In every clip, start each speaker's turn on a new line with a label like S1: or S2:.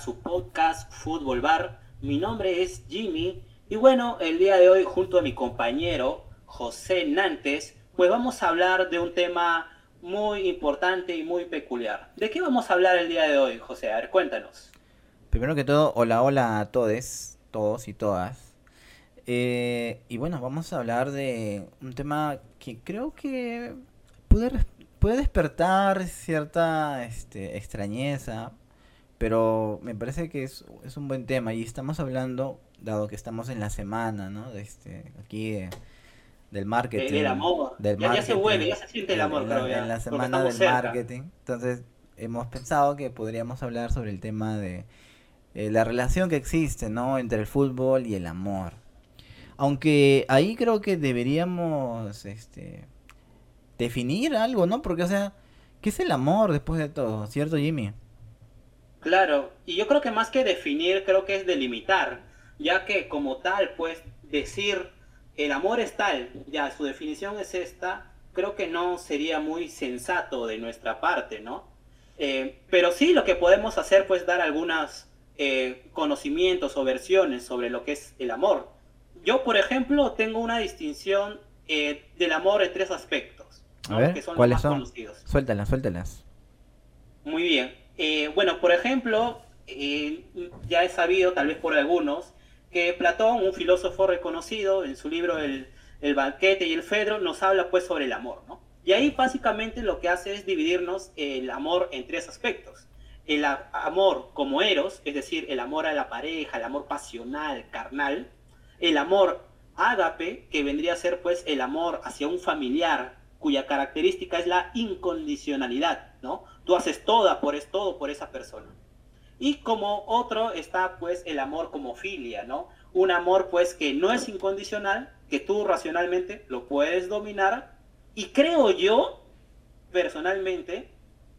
S1: su podcast Fútbol Bar. Mi nombre es Jimmy y bueno, el día de hoy junto a mi compañero José Nantes, pues vamos a hablar de un tema muy importante y muy peculiar. ¿De qué vamos a hablar el día de hoy, José? A ver, cuéntanos.
S2: Primero que todo, hola, hola a todos, todos y todas. Eh, y bueno, vamos a hablar de un tema que creo que puede, puede despertar cierta este, extrañeza, pero me parece que es, es, un buen tema y estamos hablando, dado que estamos en la semana, ¿no? De este, aquí del marketing.
S1: Del amor. Del ya, marketing, ya, se vuelve, ya se siente el amor,
S2: en, la, en la semana del marketing. Entonces, hemos pensado que podríamos hablar sobre el tema de eh, la relación que existe, ¿no? Entre el fútbol y el amor. Aunque ahí creo que deberíamos, este, definir algo, ¿no? Porque, o sea, ¿qué es el amor después de todo? ¿Cierto, Jimmy?
S1: Claro, y yo creo que más que definir, creo que es delimitar, ya que como tal, pues decir el amor es tal, ya su definición es esta, creo que no sería muy sensato de nuestra parte, ¿no? Eh, pero sí lo que podemos hacer, pues dar algunos eh, conocimientos o versiones sobre lo que es el amor. Yo, por ejemplo, tengo una distinción eh, del amor en tres aspectos,
S2: que son ¿cuáles los más conocidos. Suéltalas, suéltalas.
S1: Muy bien. Eh, bueno, por ejemplo, eh, ya he sabido, tal vez por algunos, que Platón, un filósofo reconocido, en su libro El, banquete y el Fedro, nos habla pues sobre el amor, ¿no? Y ahí básicamente lo que hace es dividirnos el amor en tres aspectos. El amor como eros, es decir, el amor a la pareja, el amor pasional, carnal. El amor ágape, que vendría a ser pues el amor hacia un familiar, cuya característica es la incondicionalidad, ¿no? Tú haces toda por es todo por esa persona. Y como otro está pues el amor como filia, ¿no? Un amor pues que no es incondicional, que tú racionalmente lo puedes dominar. Y creo yo, personalmente,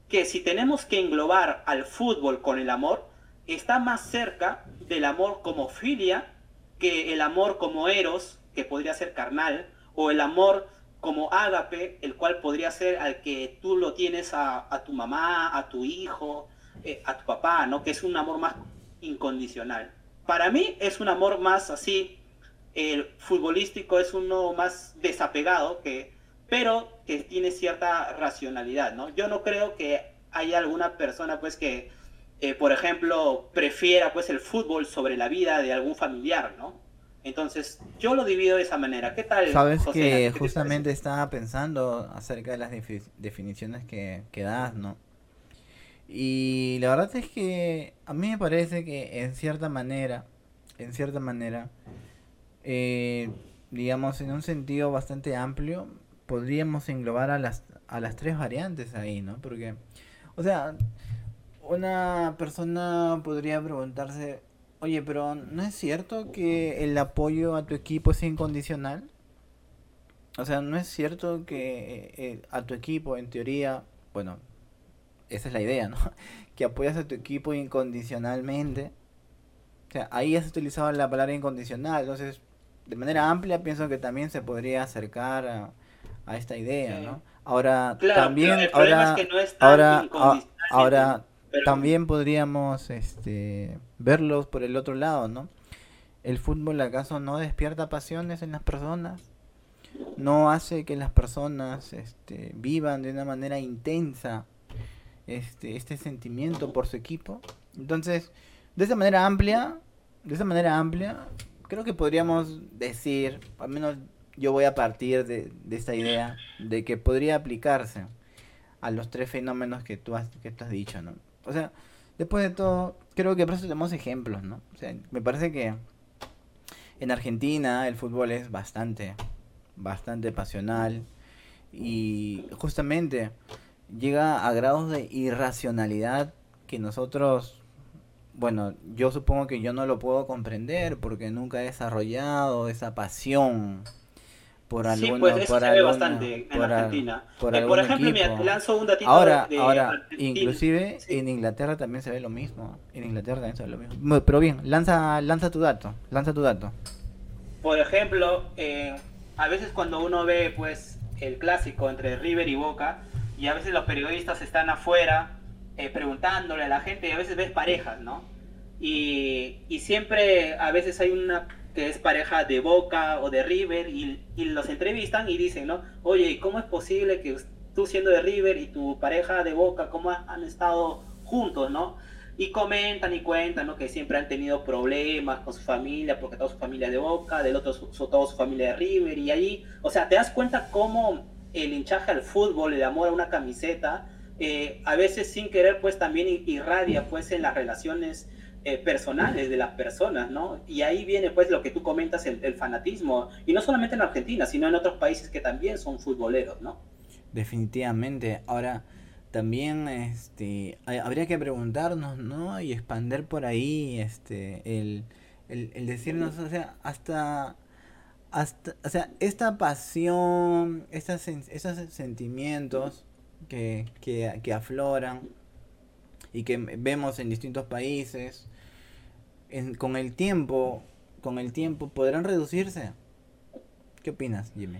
S1: que si tenemos que englobar al fútbol con el amor, está más cerca del amor como filia que el amor como eros, que podría ser carnal, o el amor como ágape, el cual podría ser al que tú lo tienes a, tu mamá, a tu hijo, eh, a tu papá, ¿no? Que es un amor más incondicional. Para mí es un amor más así, el futbolístico es uno más desapegado, que, pero que tiene cierta racionalidad, ¿no? Yo no creo que haya alguna persona, pues, que, eh, por ejemplo, prefiera, pues, el fútbol sobre la vida de algún familiar, ¿no? Entonces, yo lo divido de esa manera. ¿Qué tal?
S2: Sabes que justamente estaba pensando acerca de las definiciones que, que das, ¿no? Y la verdad es que a mí me parece que en cierta manera, en cierta manera, eh, digamos, en un sentido bastante amplio, podríamos englobar a las, a las tres variantes ahí, ¿no? Porque, o sea, una persona podría preguntarse, Oye, pero ¿no es cierto que el apoyo a tu equipo es incondicional? O sea, ¿no es cierto que eh, a tu equipo, en teoría, bueno, esa es la idea, ¿no? Que apoyas a tu equipo incondicionalmente. O sea, ahí has utilizado la palabra incondicional. Entonces, de manera amplia, pienso que también se podría acercar a, esta idea, ¿no? Ahora, también, ahora, ahora, ahora, también podríamos este, verlos por el otro lado, ¿no? ¿El fútbol acaso no despierta pasiones en las personas? ¿No hace que las personas este, vivan de una manera intensa este, este sentimiento por su equipo? Entonces, de esa manera amplia, de esa manera amplia, creo que podríamos decir, al menos yo voy a partir de, de esta idea, de que podría aplicarse a los tres fenómenos que tú has, que tú has dicho, ¿no? O sea, después de todo, creo que por eso tenemos ejemplos, ¿no? O sea, me parece que en Argentina el fútbol es bastante, bastante pasional y justamente llega a grados de irracionalidad que nosotros, bueno, yo supongo que yo no lo puedo comprender porque nunca he desarrollado esa pasión por sí, pues eso
S1: se ve bastante en Argentina. Por, eh, por ejemplo, me lanzo un datito
S2: ahora, ahora, inclusive en Inglaterra también se ve lo mismo. En Inglaterra también se ve lo mismo. Pero bien, lanza, lanza tu dato, lanza tu dato.
S1: Por ejemplo, eh, a veces cuando uno ve, pues, el clásico entre River y Boca, y a veces los periodistas están afuera eh, preguntándole a la gente, y a veces ves parejas, ¿no? Y, y siempre, a veces hay una que es pareja de Boca o de River y, y los entrevistan y dicen, ¿no? Oye, ¿cómo es posible que tú siendo de River y tu pareja de Boca, cómo han estado juntos, ¿no? Y comentan y cuentan, ¿no? Que siempre han tenido problemas con su familia, porque toda su familia de Boca, del otro su, toda su familia de River, y ahí, o sea, te das cuenta cómo el hinchaje al fútbol, el amor a una camiseta, eh, a veces sin querer, pues también irradia, pues, en las relaciones eh, personales de las personas, ¿no? Y ahí viene pues lo que tú comentas, el, fanatismo, y no solamente en Argentina, sino en otros países que también son futboleros, ¿no?
S2: Definitivamente. Ahora, también este, habría que preguntarnos, ¿no? Y expander por ahí este, el, el, decirnos, o sea, hasta hasta, o sea, esta pasión, estas, esos sentimientos que, que, que, afloran y que vemos en distintos países, con el tiempo, con el tiempo, ¿podrán reducirse? ¿Qué opinas, Jimmy?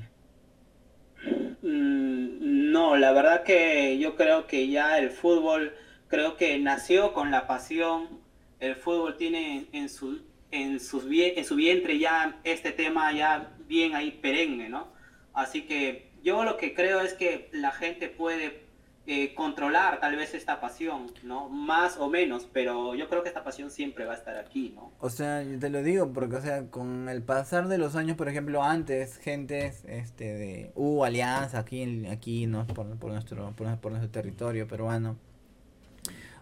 S1: Mm, no, la verdad que yo creo que ya el fútbol, creo que nació con la pasión. El fútbol tiene en su, en, sus, en su vientre ya este tema ya bien ahí perenne, ¿no? Así que yo lo que creo es que la gente puede eh, controlar tal vez esta pasión, ¿no? Más o menos, pero yo creo que esta pasión siempre va a estar aquí, ¿no?
S2: O sea, te lo digo porque, o sea, con el pasar de los años, por ejemplo, antes, gente este, de uh, Alianza aquí, aquí ¿no? por, nuestro, por, nuestro territorio peruano,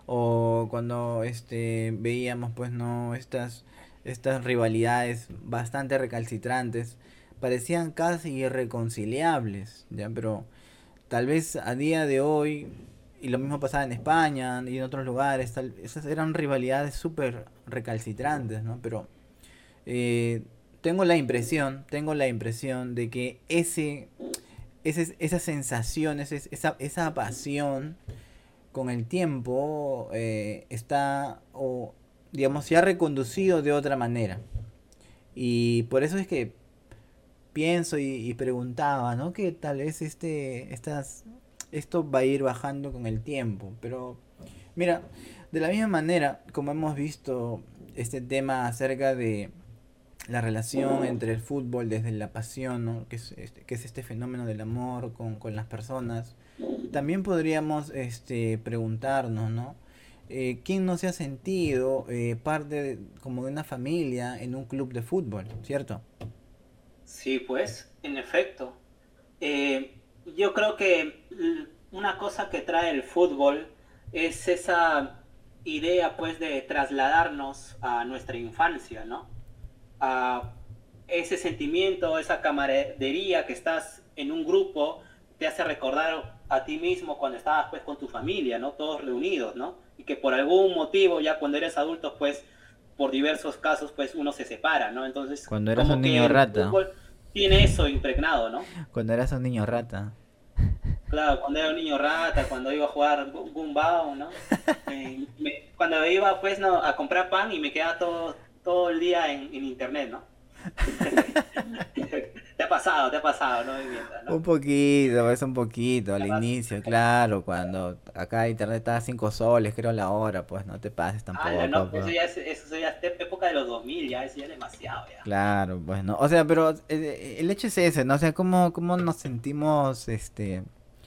S2: o cuando este, veíamos, pues, ¿no? Estas, estas rivalidades bastante recalcitrantes, parecían casi irreconciliables, ¿ya? Pero tal vez a día de hoy, y lo mismo pasaba en España y en otros lugares, tal, esas eran rivalidades súper recalcitrantes, ¿no? Pero eh, tengo la impresión, tengo la impresión de que ese, ese esa sensación, ese, esa, esa pasión, con el tiempo eh, está, o digamos, se ha reconducido de otra manera. Y por eso es que pienso y, preguntaba, ¿no? Que tal vez este, estas, esto va a ir bajando con el tiempo. Pero, mira, de la misma manera, como hemos visto este tema acerca de la relación entre el fútbol desde la pasión, ¿no? que, es, este, este fenómeno del amor con, con las personas, también podríamos este, preguntarnos, ¿no? Eh, ¿Quién no se ha sentido eh, parte como de una familia en un club de fútbol, cierto?
S1: Sí, pues, en efecto. Eh, yo creo que una cosa que trae el fútbol es esa idea, pues, de trasladarnos a nuestra infancia, ¿no? A ese sentimiento, esa camaradería que estás en un grupo, te hace recordar a ti mismo cuando estabas, pues, con tu familia, ¿no? Todos reunidos, ¿no? Y que por algún motivo, ya cuando eres adulto, pues, por diversos casos, pues uno se separa, ¿no? Entonces,
S2: cuando eras un niño rata.
S1: Tiene eso impregnado, ¿no?
S2: Cuando eras un niño rata.
S1: Claro, cuando era un niño rata, cuando iba a jugar Gumbao, ¿no? Eh, cuando iba, pues, no, a comprar pan y me quedaba todo, todo el día en, en internet, ¿no? te ha pasado, te ha pasado, ¿no?
S2: Un poquito, es un poquito al inicio, claro, cuando acá internet estaba a 5 soles, creo la hora, pues no te pases tampoco. Ah,
S1: no, pues. eso ya es, eso ya es época de los 2000, ya, eso ya es demasiado, ya.
S2: Claro, pues no, o sea, pero eh, el hecho es ese, ¿no? O sea, ¿cómo, cómo nos sentimos, este,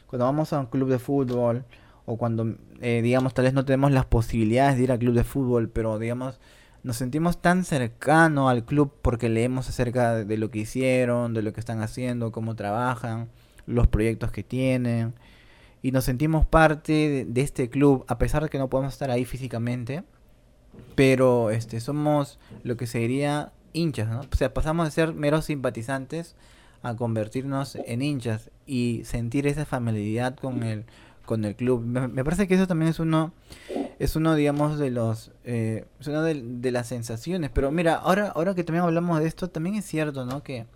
S2: cuando vamos a un club de fútbol, o cuando, eh, digamos, tal vez no tenemos las posibilidades de ir al club de fútbol, pero digamos nos sentimos tan cercano al club porque leemos acerca de lo que hicieron, de lo que están haciendo, cómo trabajan, los proyectos que tienen. Y nos sentimos parte de, este club, a pesar de que no podemos estar ahí físicamente. Pero este, somos lo que se diría hinchas, ¿no? O sea, pasamos de ser meros simpatizantes a convertirnos en hinchas y sentir esa familiaridad con el, con el club. Me, parece que eso también es uno, es uno, digamos, de los, eh, es una de, las sensaciones. Pero mira, ahora, ahora que también hablamos de esto, también es cierto, ¿no? Que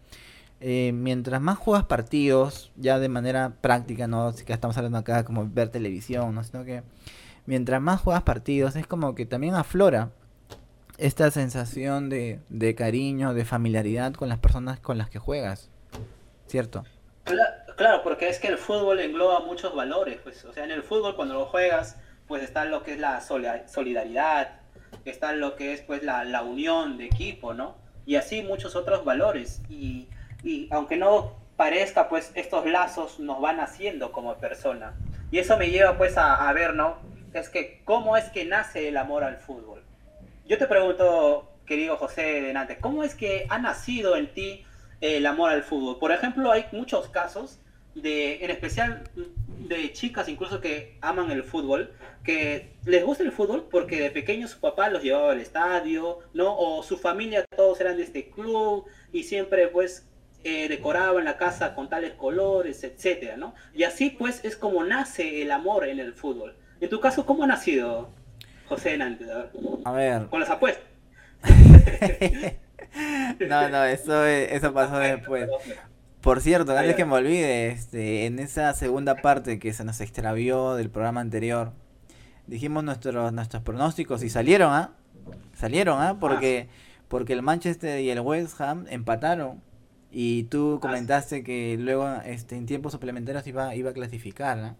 S2: eh, mientras más juegas partidos, ya de manera práctica, no, que estamos hablando acá como ver televisión, ¿no? Sino que mientras más juegas partidos, es como que también aflora esta sensación de, de cariño, de familiaridad con las personas con las que juegas, ¿cierto?
S1: Claro, porque es que el fútbol engloba muchos valores, pues, o sea, en el fútbol cuando lo juegas, pues está lo que es la solidaridad, está lo que es pues la, la unión de equipo, ¿no? Y así muchos otros valores. Y, y aunque no parezca, pues estos lazos nos van haciendo como persona. Y eso me lleva pues a, a ver, ¿no? Es que, ¿cómo es que nace el amor al fútbol? Yo te pregunto, querido José Denante, ¿cómo es que ha nacido en ti el amor al fútbol? Por ejemplo, hay muchos casos de, en especial de chicas incluso que aman el fútbol, que les gusta el fútbol porque de pequeños su papá los llevaba al estadio, ¿no? O su familia todos eran de este club y siempre pues eh, decoraban la casa con tales colores, etcétera, ¿no? Y así pues es como nace el amor en el fútbol. En tu caso, ¿cómo ha nacido José Hernández?
S2: A ver.
S1: Con las apuestas.
S2: no, no, eso, eso pasó después. Por cierto, antes que me olvide, este, en esa segunda parte que se nos extravió del programa anterior, dijimos nuestros nuestros pronósticos y salieron, ¿ah? Salieron, ¿ah? Porque, porque el Manchester y el West Ham empataron. Y tú comentaste que luego este, en tiempos suplementarios iba, iba a clasificar, ¿no?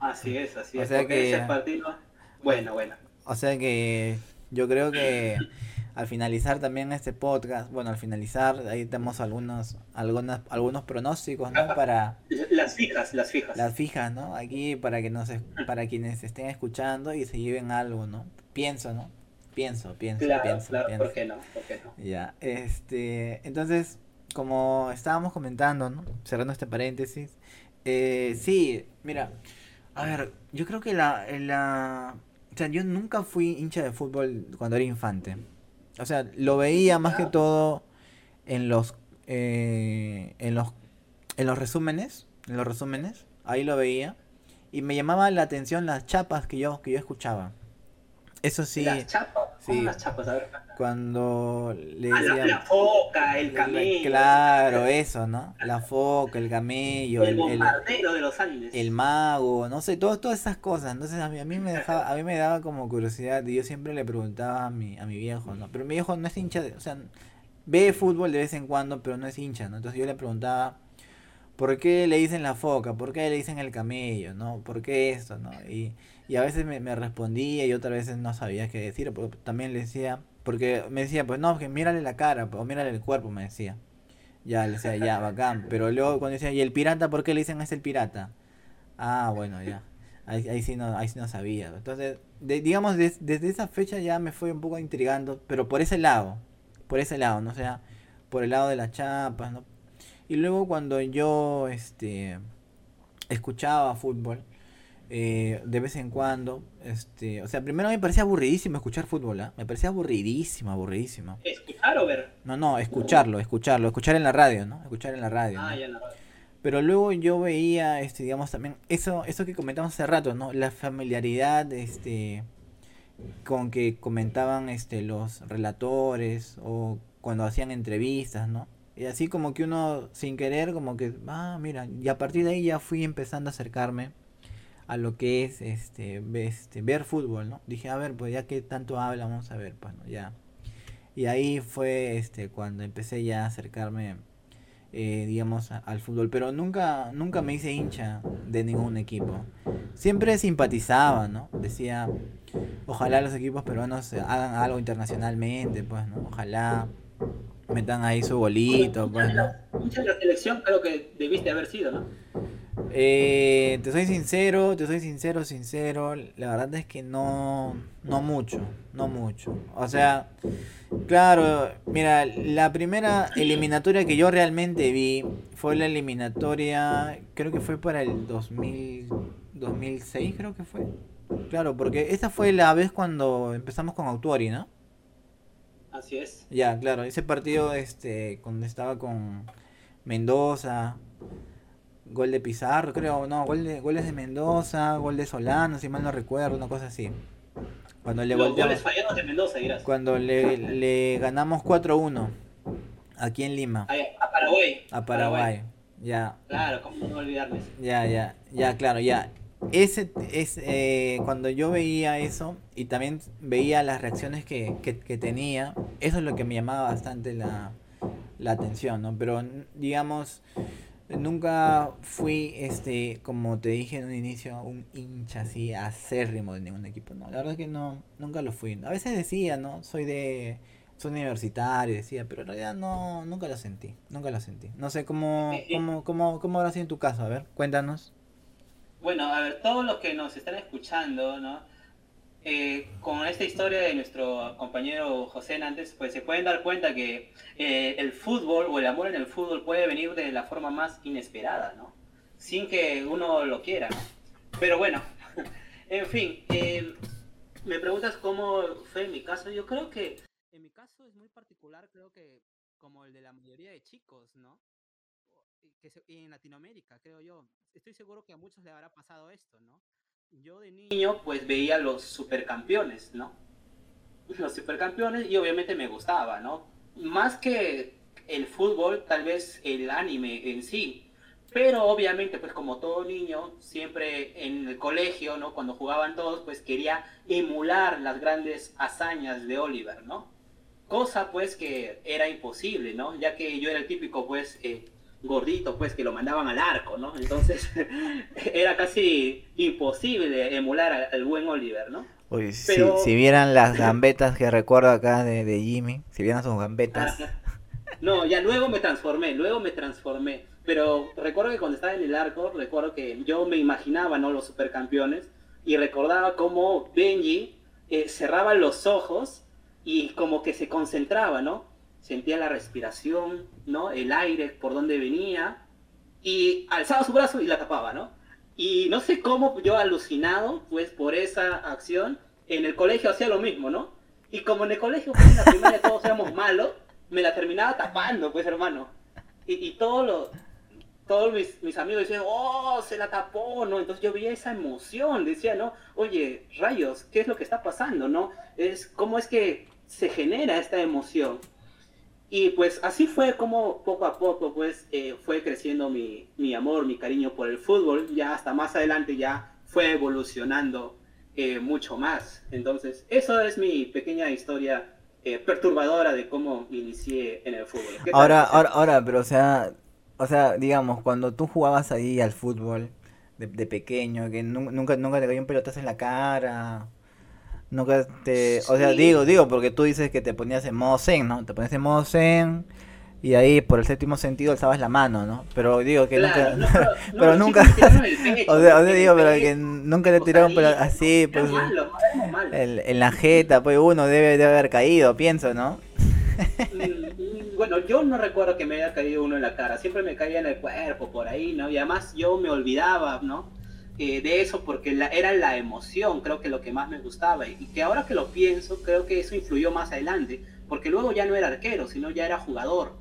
S1: Así es, así es. O sea que, ese partido... Bueno, bueno.
S2: O sea que yo creo que al finalizar también este podcast, bueno, al finalizar ahí tenemos algunos algunas algunos pronósticos, ¿no? Para
S1: las fijas, las fijas.
S2: Las fijas, ¿no? Aquí para que nos para quienes estén escuchando y se lleven algo, ¿no? Pienso, ¿no? Pienso, pienso,
S1: claro,
S2: pienso,
S1: claro, ¿por qué no? ¿Por qué no?
S2: Ya, este, entonces, como estábamos comentando, ¿no? Cerrando este paréntesis, eh, sí, mira, a ver, yo creo que la, la, o sea, yo nunca fui hincha de fútbol cuando era infante. O sea, lo veía más que todo en los eh, en los en los resúmenes, en los resúmenes, ahí lo veía y me llamaba la atención las chapas que yo que yo escuchaba. Eso sí.
S1: Las chapas, sí. las chapas? A ver.
S2: Cuando le
S1: ah, la, la, foca, el camello.
S2: Claro, eso, ¿no? La foca, el camello,
S1: el, el bombardero de los Andes.
S2: El mago, no sé, todo, todas esas cosas. Entonces a mí, a mí me dejaba, a mí me daba como curiosidad y yo siempre le preguntaba a mi, a mi viejo, ¿no? Pero mi viejo no es hincha, de, o sea, ve fútbol de vez en cuando, pero no es hincha, ¿no? Entonces yo le preguntaba, ¿por qué le dicen la foca? ¿Por qué le dicen el camello? ¿No? ¿Por qué esto? ¿No? Y y a veces me, respondía y otras veces no sabía qué decir, también le decía, porque me decía, pues no, que mírale la cara o mírale el cuerpo, me decía. Ya, le decía, ya, bacán. Pero luego cuando decía, ¿y el pirata por qué le dicen es el pirata? Ah, bueno, ya. Ahí, ahí, sí, no, ahí sí no sabía. Entonces, digamos, desde esa fecha ya me fue un poco intrigando, pero por ese lado, por ese lado, ¿no? O sea, por el lado de las chapas, ¿no? Y luego cuando yo, este, escuchaba fútbol, eh, de vez en cuando. Este, o sea, primero me parecía aburridísimo escuchar fútbol, ¿ah? me parecía aburridísimo, aburridísimo.
S1: ¿Escuchar o ver?
S2: No, no, escucharlo, escucharlo, escuchar en la radio, ¿no? Escuchar en la radio.
S1: Ah, ya en la radio.
S2: Pero luego yo veía, este, digamos, también, eso, eso que comentamos hace rato, ¿no? La familiaridad, este, con que comentaban, este, los relatores o cuando hacían entrevistas, ¿no? Y así como que uno, sin querer, como que, ah, mira, y a partir de ahí ya fui empezando a acercarme a lo que es este, este ver fútbol, ¿no? Dije, a ver, pues ya que tanto habla, vamos a ver, pues, ¿no? ya. Y ahí fue este cuando empecé ya a acercarme eh, digamos al fútbol, pero nunca nunca me hice hincha de ningún equipo. Siempre simpatizaba, ¿no? Decía, ojalá los equipos peruanos hagan algo internacionalmente, pues, ¿no? Ojalá metan ahí su bolito, pues,
S1: de la selección creo que debiste haber sido, ¿no?
S2: Eh, te soy sincero, te soy sincero, sincero. La verdad es que no, no mucho, no mucho. O sea, claro, mira, la primera eliminatoria que yo realmente vi fue la eliminatoria, creo que fue para el 2000, 2006, creo que fue. Claro, porque esa fue la vez cuando empezamos con Autuari, ¿no?
S1: Así es.
S2: Ya, claro, ese partido, este, cuando estaba con Mendoza, Gol de Pizarro, creo, no, gol de, goles de Mendoza, gol de Solano, si mal no recuerdo, una cosa así.
S1: Cuando le Los goles fallados de Mendoza, dirás.
S2: Cuando le, le ganamos 4-1 aquí en Lima.
S1: A, Paraguay.
S2: A Paraguay. Ya.
S1: Claro, cómo no olvidarme.
S2: Ya, ya, ya, claro, ya. Ese es eh, cuando yo veía eso y también veía las reacciones que, que, que, tenía, eso es lo que me llamaba bastante la, la atención, ¿no? Pero digamos, Nunca fui, este, como te dije en un inicio, un hincha así acérrimo de ningún equipo. No, la verdad es que no, nunca lo fui. A veces decía, ¿no? Soy de, soy universitario, decía, pero en realidad no, nunca lo sentí, nunca lo sentí. No sé cómo, cómo, cómo, cómo habrá sido en tu caso, a ver, cuéntanos.
S1: Bueno, a ver, todos los que nos están escuchando, ¿no? Eh, con esta historia de nuestro compañero José Nantes, pues se pueden dar cuenta que eh, el fútbol o el amor en el fútbol puede venir de la forma más inesperada, ¿no? Sin que uno lo quiera, ¿no? Pero bueno, en fin, eh, me preguntas cómo fue en mi caso. Yo creo que en mi caso es muy particular, creo que como el de la mayoría de chicos, ¿no? que se- en Latinoamérica, creo yo. Estoy seguro que a muchos le habrá pasado esto, ¿no? Yo de niño pues veía los supercampeones, ¿no? Los supercampeones y obviamente me gustaba, ¿no? Más que el fútbol, tal vez el anime en sí. Pero obviamente pues como todo niño, siempre en el colegio, ¿no? Cuando jugaban todos, pues quería emular las grandes hazañas de Oliver, ¿no? Cosa pues que era imposible, ¿no? Ya que yo era el típico pues eh, gordito pues que lo mandaban al arco, ¿no? Entonces era casi imposible emular al, al buen Oliver, ¿no?
S2: Oye, si,
S1: Pero
S2: si vieran las gambetas que recuerdo acá de, de Jimmy, si vieran sus gambetas,
S1: ah, no, ya luego me transformé, luego me transformé. Pero recuerdo que cuando estaba en el arco, recuerdo que yo me imaginaba, ¿no? Los supercampeones y recordaba cómo Benji eh, cerraba los ojos y como que se concentraba, ¿no? Sentía la respiración, ¿no? El aire por donde venía y alzaba su brazo y la tapaba, ¿no? Y no sé cómo yo alucinado, pues por esa acción, en el colegio hacía lo mismo, ¿no? Y como en el colegio, pues en todos éramos malos, me la terminaba tapando, pues hermano. Y, y todos los, todos mis, mis amigos decían, oh, se la tapó, ¿no? Entonces yo veía esa emoción, decía, ¿no? Oye, rayos, ¿qué es lo que está pasando, no? Es, ¿Cómo es que se genera esta emoción? Y pues así fue como poco a poco pues eh, fue creciendo mi, mi amor, mi cariño por el fútbol. Ya hasta más adelante ya fue evolucionando eh, mucho más. Entonces, eso es mi pequeña historia eh, perturbadora de cómo inicié en el fútbol. ¿Qué tal,
S2: Ahora, ahora, ahora, pero o sea, o sea, digamos, cuando tú jugabas ahí al fútbol de, pequeño, que nu- nunca, nunca te cayó un pelotazo en la cara, nunca te, o sea, digo, digo, porque tú dices que te ponías en modo zen, ¿no? Te ponías en modo zen y ahí por el séptimo sentido alzabas la mano, ¿no? Pero digo que
S1: claro,
S2: nunca,
S1: no, pero,
S2: nunca,
S1: el
S2: o sea, o sea,
S1: en
S2: digo,
S1: el
S2: pero que nunca
S1: o
S2: tiraron pero así, pues,
S1: malo, éramos malos.
S2: en, la jeta, pues uno debe, debe haber caído, pienso, ¿no?
S1: Mm, Bueno, yo no recuerdo que me haya caído uno en la cara, siempre me caía en el cuerpo, por ahí, ¿no? Y además yo me olvidaba, ¿no? Eh, de eso porque la- era la emoción, creo que lo que más me gustaba. Y que ahora que lo pienso, creo que eso influyó más adelante, porque luego ya no era arquero, sino ya era jugador.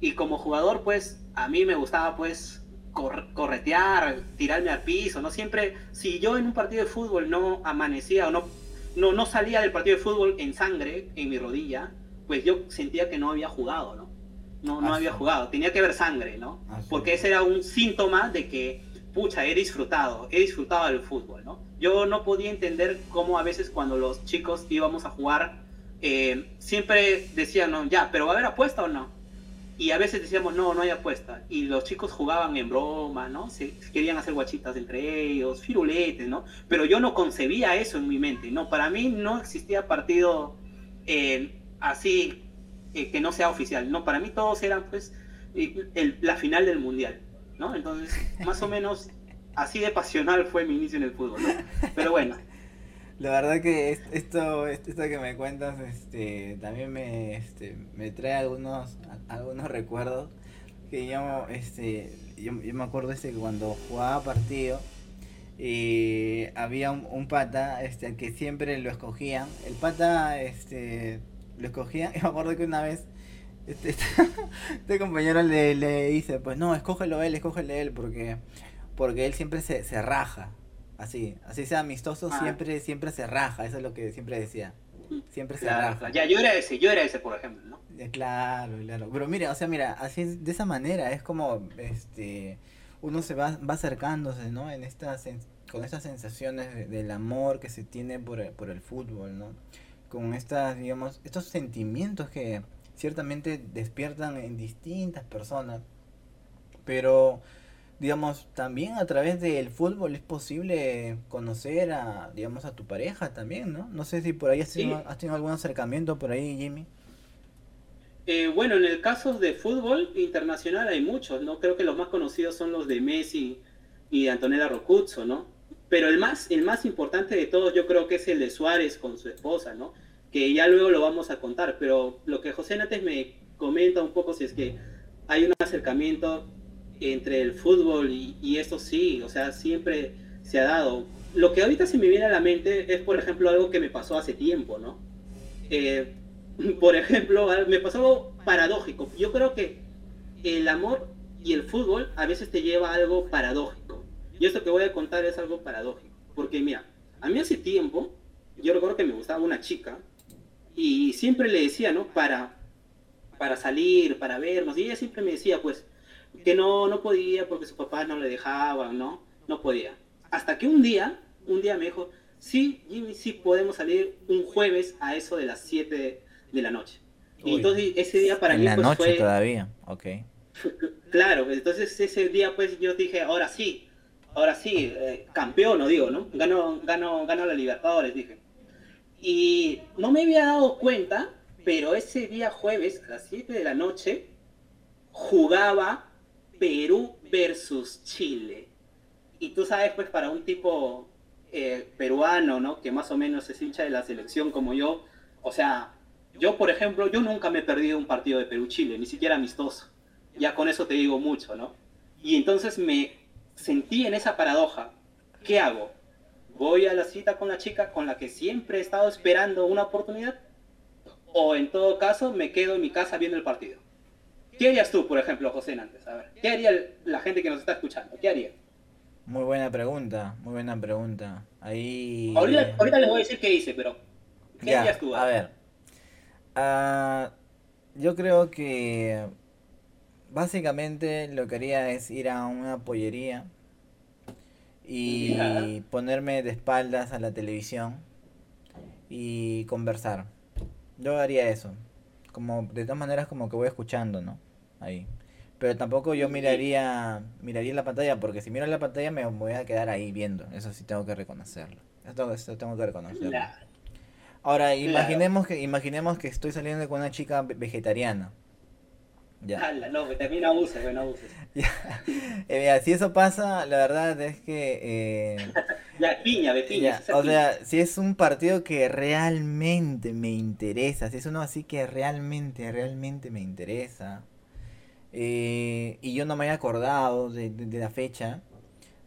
S1: Y como jugador, pues, a mí me gustaba, pues, cor- corretear, tirarme al piso, ¿no? Siempre, si yo en un partido de fútbol no amanecía o no, no, no salía del partido de fútbol en sangre, en mi rodilla, pues yo sentía que no había jugado, ¿no? No, no había jugado, tenía que ver sangre, ¿no? Porque ese era un síntoma de que, pucha, he disfrutado, he disfrutado del fútbol, ¿no? Yo no podía entender cómo a veces cuando los chicos íbamos a jugar, eh, siempre decían, no, ya, pero ¿va a haber apuesta o no? Y a veces decíamos, no, no hay apuesta. Y los chicos jugaban en broma, ¿no? Se querían hacer guachitas entre ellos, firuletes, ¿no? Pero yo no concebía eso en mi mente, ¿no? Para mí no existía partido eh, así eh, que no sea oficial, ¿no? Para mí todos eran, pues, eh, el- la final del mundial, ¿no? Entonces, más o menos así de pasional fue mi inicio en el fútbol, ¿no? Pero bueno,
S2: La verdad que es- esto, esto que me cuentas, este, también me, este, me trae algunos, algunos recuerdos que yo, este, yo, yo me acuerdo este que cuando jugaba partido y había un, un pata, este, que siempre lo escogían, el pata, este, lo escogían, y me acuerdo que una vez este, este compañero le, le dice, pues no, escógelo él, escógelo él, porque, porque él siempre se, se raja. Así, así sea amistoso,
S1: Ah.
S2: siempre, siempre se raja, eso es lo que siempre decía. Siempre se
S1: claro,
S2: raja.
S1: claro. ya yo era ese, yo era ese, por ejemplo, ¿no?
S2: Ya, Claro, claro. Pero mira, o sea, mira, así de esa manera es como este uno se va, va acercándose, ¿no? En estas con estas sensaciones de- del amor que se tiene por el, por el fútbol, ¿no? Con estas, digamos, estos sentimientos que ciertamente despiertan en distintas personas Pero, digamos, también a través del fútbol es posible conocer a, digamos, a tu pareja también, ¿no? No sé si por ahí has tenido, has tenido algún acercamiento por ahí, Jimmy.
S1: Eh, bueno, en el caso de fútbol internacional hay muchos, ¿no? Creo que los más conocidos son los de Messi y de Antonella Rocuzzo, ¿no? Pero el más, el más importante de todos yo creo que es el de Suárez con su esposa, ¿no? Que ya luego lo vamos a contar, pero lo que José antes me comenta un poco si es que hay un acercamiento entre el fútbol y, y esto sí, o sea, siempre se ha dado. Lo que ahorita se me viene a la mente es, por ejemplo, algo que me pasó hace tiempo, ¿no? Eh, por ejemplo, me pasó algo paradójico. Yo creo que el amor y el fútbol a veces te lleva a algo paradójico. Y esto que voy a contar es algo paradójico. Porque mira, a mí hace tiempo, yo recuerdo que me gustaba una chica y siempre le decía, ¿no? Para, para salir, para vernos. Y ella siempre me decía, pues, que no, no podía porque sus papás no le dejaban, ¿no? No podía. Hasta que un día, un día me dijo, sí, Jimmy, sí podemos salir un jueves a eso de las 7 de la noche. Y entonces ese día para
S2: en
S1: mí
S2: la
S1: pues,
S2: noche
S1: fue...
S2: todavía, ok.
S1: Claro, entonces ese día pues yo dije, ahora sí, ahora sí, eh, campeón, no digo, ¿no? Gano, gano, gano la Libertadores, dije. Y no me había dado cuenta, pero ese día jueves a las 7 de la noche jugaba Perú versus Chile. Y tú sabes, pues para un tipo eh, peruano, ¿no? Que más o menos es hincha de la selección como yo, o sea, yo, por ejemplo, yo nunca me he perdido un partido de Perú-Chile, ni siquiera amistoso. Ya con eso te digo mucho, ¿no? Y entonces me sentí en esa paradoja. ¿Qué hago? ¿Voy a la cita con la chica con la que siempre he estado esperando una oportunidad? ¿O en todo caso me quedo en mi casa viendo el partido? ¿Qué harías tú, por ejemplo, José Nantes? A ver, ¿qué haría la gente que nos está escuchando? ¿Qué haría?
S2: Muy buena pregunta, muy buena pregunta. Ahí...
S1: Ahorita, ahorita les voy a decir qué hice, pero ¿qué
S2: Ya,
S1: harías tú?
S2: A ver. Ah, yo creo que básicamente lo que haría es ir a una pollería y ponerme de espaldas a la televisión y conversar. Yo haría eso. Como de todas maneras como que voy escuchando, ¿no? Ahí. Pero tampoco yo miraría miraría la pantalla porque si miro la pantalla me voy a quedar ahí viendo. Eso sí tengo que reconocerlo. Eso, eso tengo que reconocerlo.
S1: Claro.
S2: Ahora,
S1: Claro.
S2: imaginemos que imaginemos que estoy saliendo con una chica ve- vegetariana. Ya.
S1: No, pues también abuses, bueno, abuses.
S2: Ya. Eh, mira, si eso pasa, la verdad es que eh,
S1: Ya, piña, de piña.
S2: ya, o
S1: piña.
S2: sea, si es un partido que realmente me interesa, si es uno así que realmente, realmente me interesa, eh, y yo no me haya acordado de, de- de la fecha,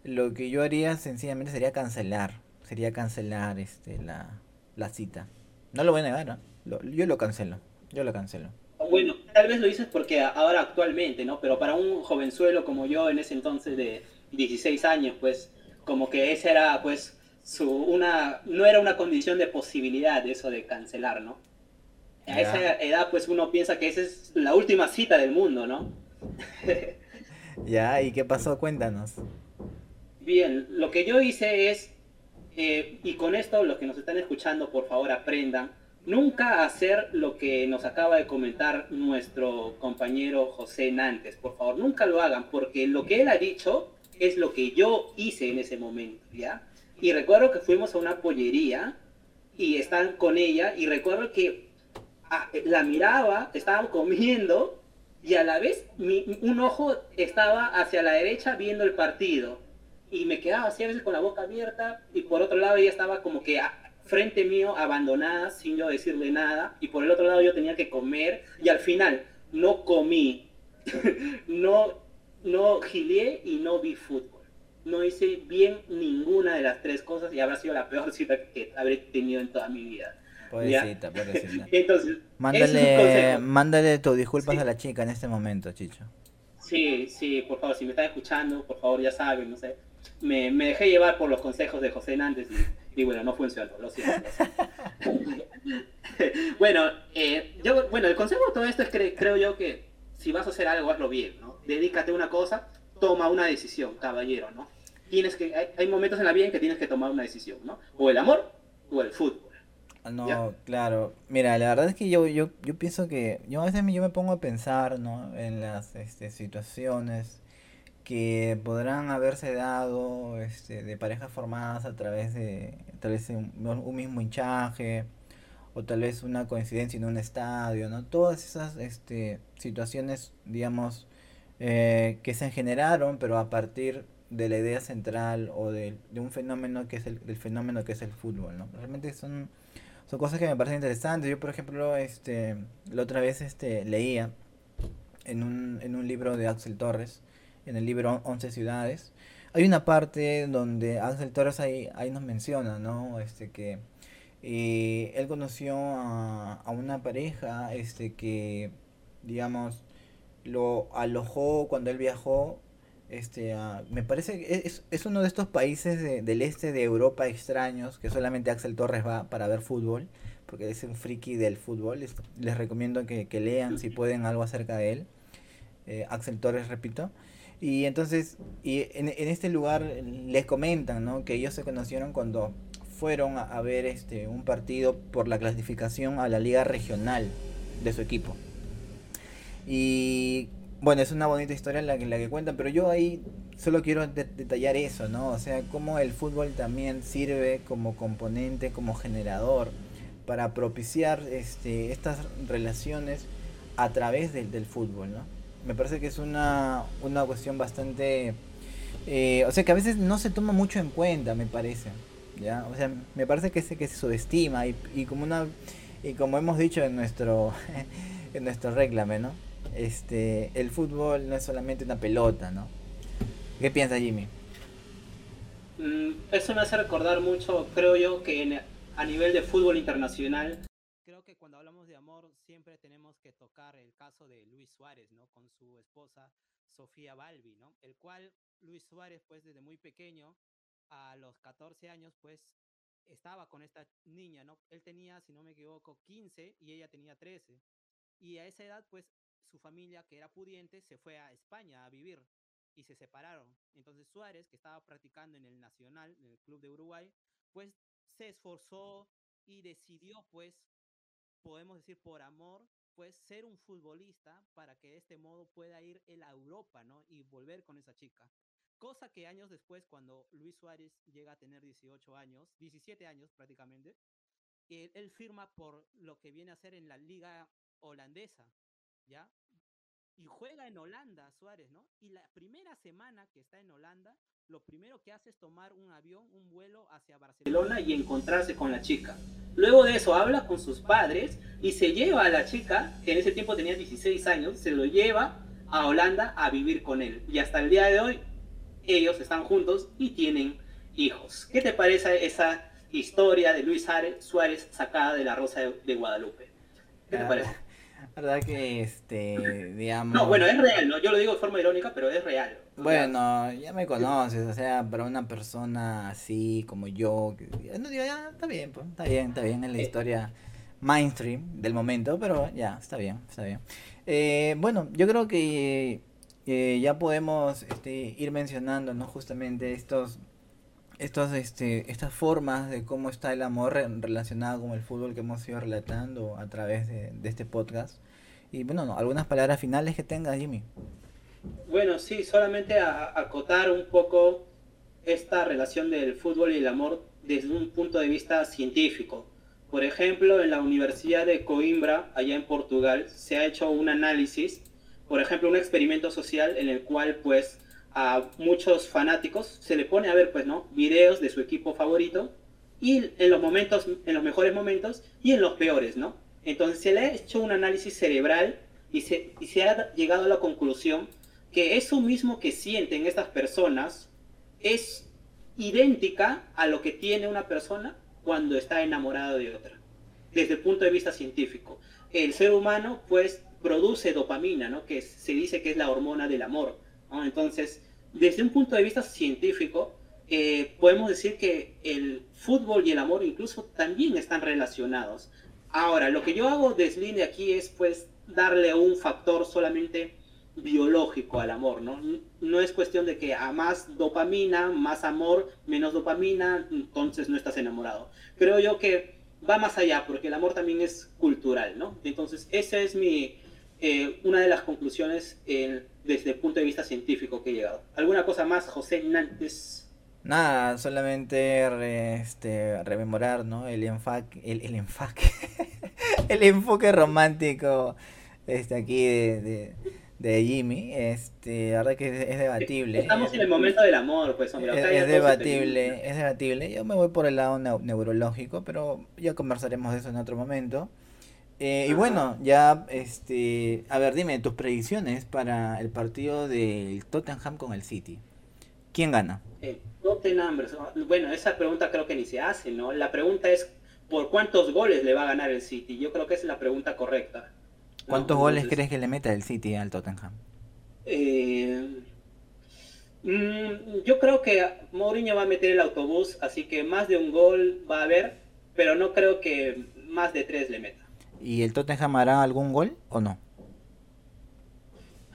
S2: lo que yo haría sencillamente sería cancelar, sería cancelar este la, la cita. No lo voy a negar, ¿ah? Lo- yo lo cancelo, yo lo cancelo.
S1: Bueno, tal vez lo dices porque ahora actualmente, ¿no? Pero para un jovenzuelo como yo en ese entonces de 16 años, pues como que esa era pues su una no era una condición de posibilidad eso de cancelar, ¿no? A esa edad pues uno piensa que esa es la última cita del mundo, ¿no?
S2: Ya, ¿y qué pasó? Cuéntanos.
S1: Bien, lo que yo hice es, eh, y con esto los que nos están escuchando, por favor aprendan, nunca hacer lo que nos acaba de comentar nuestro compañero José Nantes, por favor, nunca lo hagan, porque lo que él ha dicho es lo que yo hice en ese momento, ¿ya? Y recuerdo que fuimos a una pollería y están con ella, y recuerdo que ah, la miraba, estaban comiendo, y a la vez un ojo estaba hacia la derecha viendo el partido y me quedaba así a veces con la boca abierta y por otro lado ella estaba como que a- frente mío abandonada sin yo decirle nada y por el otro lado yo tenía que comer y al final no comí, no, no gileé y no vi fútbol. No hice bien ninguna de las tres cosas y habrá sido la peor cita que habré tenido en toda mi vida.
S2: Pobrecita, pobrecita.
S1: Entonces,
S2: Mándale, mándale tus disculpas
S1: Sí.
S2: a la chica en este momento, Chicho.
S1: Sí, sí, por favor, si me están escuchando, por favor, ya saben, no sé. Me, me dejé llevar por los consejos de José Nández y, y bueno, no funcionó, lo siento. lo siento. bueno, eh, yo, bueno, el consejo de todo esto es que creo yo que si vas a hacer algo, hazlo bien, ¿no? Dedícate a una cosa, toma una decisión, caballero, ¿no? Tienes que, hay, hay momentos en la vida en que tienes que tomar una decisión, ¿no? O el amor o el fútbol.
S2: No,
S1: Ya.
S2: claro. Mira, la verdad es que yo, yo, yo pienso que yo a veces me, yo me pongo a pensar, ¿no? En las este, situaciones que podrán haberse dado este, de parejas formadas a través de tal vez un, un mismo hinchaje o tal vez una coincidencia en un estadio, ¿no? Todas esas este, situaciones, digamos, eh, que se generaron, pero a partir de la idea central o de, un fenómeno que es el del fenómeno que es el fútbol, ¿no? Realmente son, son cosas que me parecen interesantes. Yo, por ejemplo, este, la otra vez este, leía en un, en un libro de Axel Torres, en el libro Once Ciudades, hay una parte donde Axel Torres ahí, ahí nos menciona, ¿no? Este, que eh, él conoció a, a, una pareja este, que, digamos, lo alojó cuando él viajó. Este, me parece que es, es uno de estos países del este de Europa extraños que solamente Axel Torres va para ver fútbol, porque es un friki del fútbol. Les, les recomiendo que, que, lean si pueden algo acerca de él. Eh, Axel Torres, repito. Y entonces, y en, en, este lugar les comentan ¿no? que ellos se conocieron cuando fueron a, ver este, un partido por la clasificación a la liga regional de su equipo. Y bueno, es una bonita historia la que, la que cuentan, pero yo ahí solo quiero de, detallar eso, ¿no? O sea, cómo el fútbol también sirve como componente, como generador para propiciar este, estas relaciones a través del, del fútbol, ¿no? Me parece que es una, una cuestión bastante... Eh, o sea, que a veces no se toma mucho en cuenta, me parece. ¿ya? O sea, me parece que se, que se subestima y, y como una... Y como hemos dicho en nuestro, en nuestro reclame, ¿no? Este, el fútbol no es solamente una pelota, ¿no? ¿Qué piensa Jimmy?
S1: Mm, eso me hace recordar mucho, creo yo, que a nivel de fútbol internacional
S3: creo que cuando hablamos de amor siempre tenemos que tocar el caso de Luis Suárez, ¿no? Con su esposa Sofía Balbi, ¿no? El cual Luis Suárez, pues desde muy pequeño, a los 14 años, pues estaba con esta niña, ¿no? Él tenía, si no me equivoco, 15 y ella tenía 13. Y a esa edad, pues su familia, que era pudiente, se fue a España a vivir y se separaron. Entonces Suárez, que estaba practicando en el Nacional, en el Club de Uruguay, pues se esforzó y decidió, pues, podemos decir por amor, pues ser un futbolista para que de este modo pueda ir él a Europa, ¿no? Y volver con esa chica. Cosa que años después, cuando Luis Suárez llega a tener 18 años, 17 años prácticamente, él, él firma por lo que viene a ser en la liga holandesa, ¿ya? Y juega en Holanda, Suárez, ¿no? Y la primera semana que está en Holanda, lo primero que hace es tomar un avión, un vuelo hacia Barcelona
S1: y encontrarse con la chica. Luego de eso habla con sus padres y se lleva a la chica, que en ese tiempo tenía 16 años, se lo lleva a Holanda a vivir con él. Y hasta el día de hoy ellos están juntos y tienen hijos. ¿Qué te parece esa historia de Luis Suárez sacada de la Rosa de, Guadalupe? ¿Qué te parece?
S2: Verdad que este digamos
S1: no bueno es real no yo lo digo de forma irónica pero es real.
S2: Bueno ya me conoces o sea para una persona así como yo no digo ya está bien pues está bien está bien en la eh. historia mainstream del momento pero ya está bien está bien. Eh, bueno yo creo que eh, ya podemos este, ir mencionando no justamente estos estos, este, estas formas de cómo está el amor relacionado con el fútbol que hemos ido relatando a través de, de este podcast. Y bueno, no, algunas palabras finales que tenga Jimmy.
S1: Bueno, sí, solamente a, acotar un poco esta relación del fútbol y el amor desde un punto de vista científico. Por ejemplo, en la Universidad de Coimbra, allá en Portugal, se ha hecho un análisis, por ejemplo, un experimento social en el cual pues a muchos fanáticos se le pone a ver pues no videos de su equipo favorito y en los momentos en los mejores momentos y en los peores no entonces se le ha hecho un análisis cerebral y se, y se ha llegado a la conclusión que eso mismo que sienten estas personas es idéntica a lo que tiene una persona cuando está enamorada de otra desde el punto de vista científico. El ser humano pues produce dopamina no que se dice que es la hormona del amor entonces, desde un punto de vista científico, eh, podemos decir que el fútbol y el amor incluso también están relacionados. Ahora, lo que yo hago deslinde aquí es pues darle un factor solamente biológico al amor, ¿no? No es cuestión de que a más dopamina, más amor, menos dopamina, entonces no estás enamorado. Creo yo que va más allá, porque el amor también es cultural, ¿no? Entonces, ese es mi, eh, una de las conclusiones desde el punto de vista científico que he llegado. ¿Alguna cosa más, José Nantes?
S2: Nada, solamente este, rememorar ¿no? el, enfoque, el, el, enfoque, el enfoque romántico este, aquí de, de, Jimmy. Este, la verdad que es, debatible.
S1: Estamos en el momento del amor, pues
S2: hombre. Es, debatible, es debatible. Yo me voy por el lado neurológico, pero ya conversaremos de eso en otro momento. Eh, y bueno, ya, este, a ver, dime tus predicciones para el partido del Tottenham con el City. ¿Quién gana?
S1: Tottenham, bueno, esa pregunta creo que ni se hace, ¿no? La pregunta es, ¿por cuántos goles le va a ganar el City? Yo creo que es la pregunta correcta.
S2: ¿Cuántos goles crees que le meta el City al Tottenham?
S1: Eh, mm, yo creo que Mourinho va a meter el autobús, así que más de un gol va a haber, pero no creo que más de tres le meta.
S2: ¿Y el Tottenham hará algún gol o no?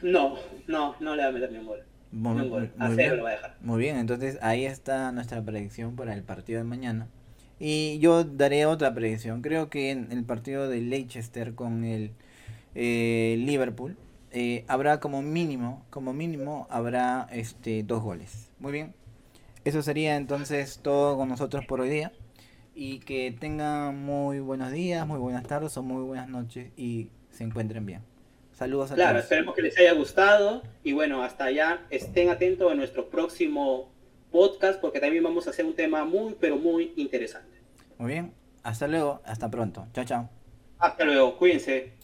S1: No, no, no le va a meter ni un gol. Muy, gol. A
S2: cero lo va a dejar. Muy bien, entonces ahí está nuestra predicción para el partido de mañana. Y yo daré otra predicción. Creo que en el partido de Leicester con el eh, Liverpool eh, habrá como mínimo, como mínimo habrá este dos goles. Muy bien. Eso sería entonces todo con nosotros por hoy día y que tengan muy buenos días, muy buenas tardes o muy buenas noches y se encuentren bien. Saludos
S1: a todos. Claro, esperemos que les haya gustado y bueno, hasta allá estén atentos a nuestro próximo podcast porque también vamos a hacer un tema muy pero muy interesante.
S2: Muy bien, hasta luego, hasta pronto. Chao, chao.
S1: Hasta luego, cuídense.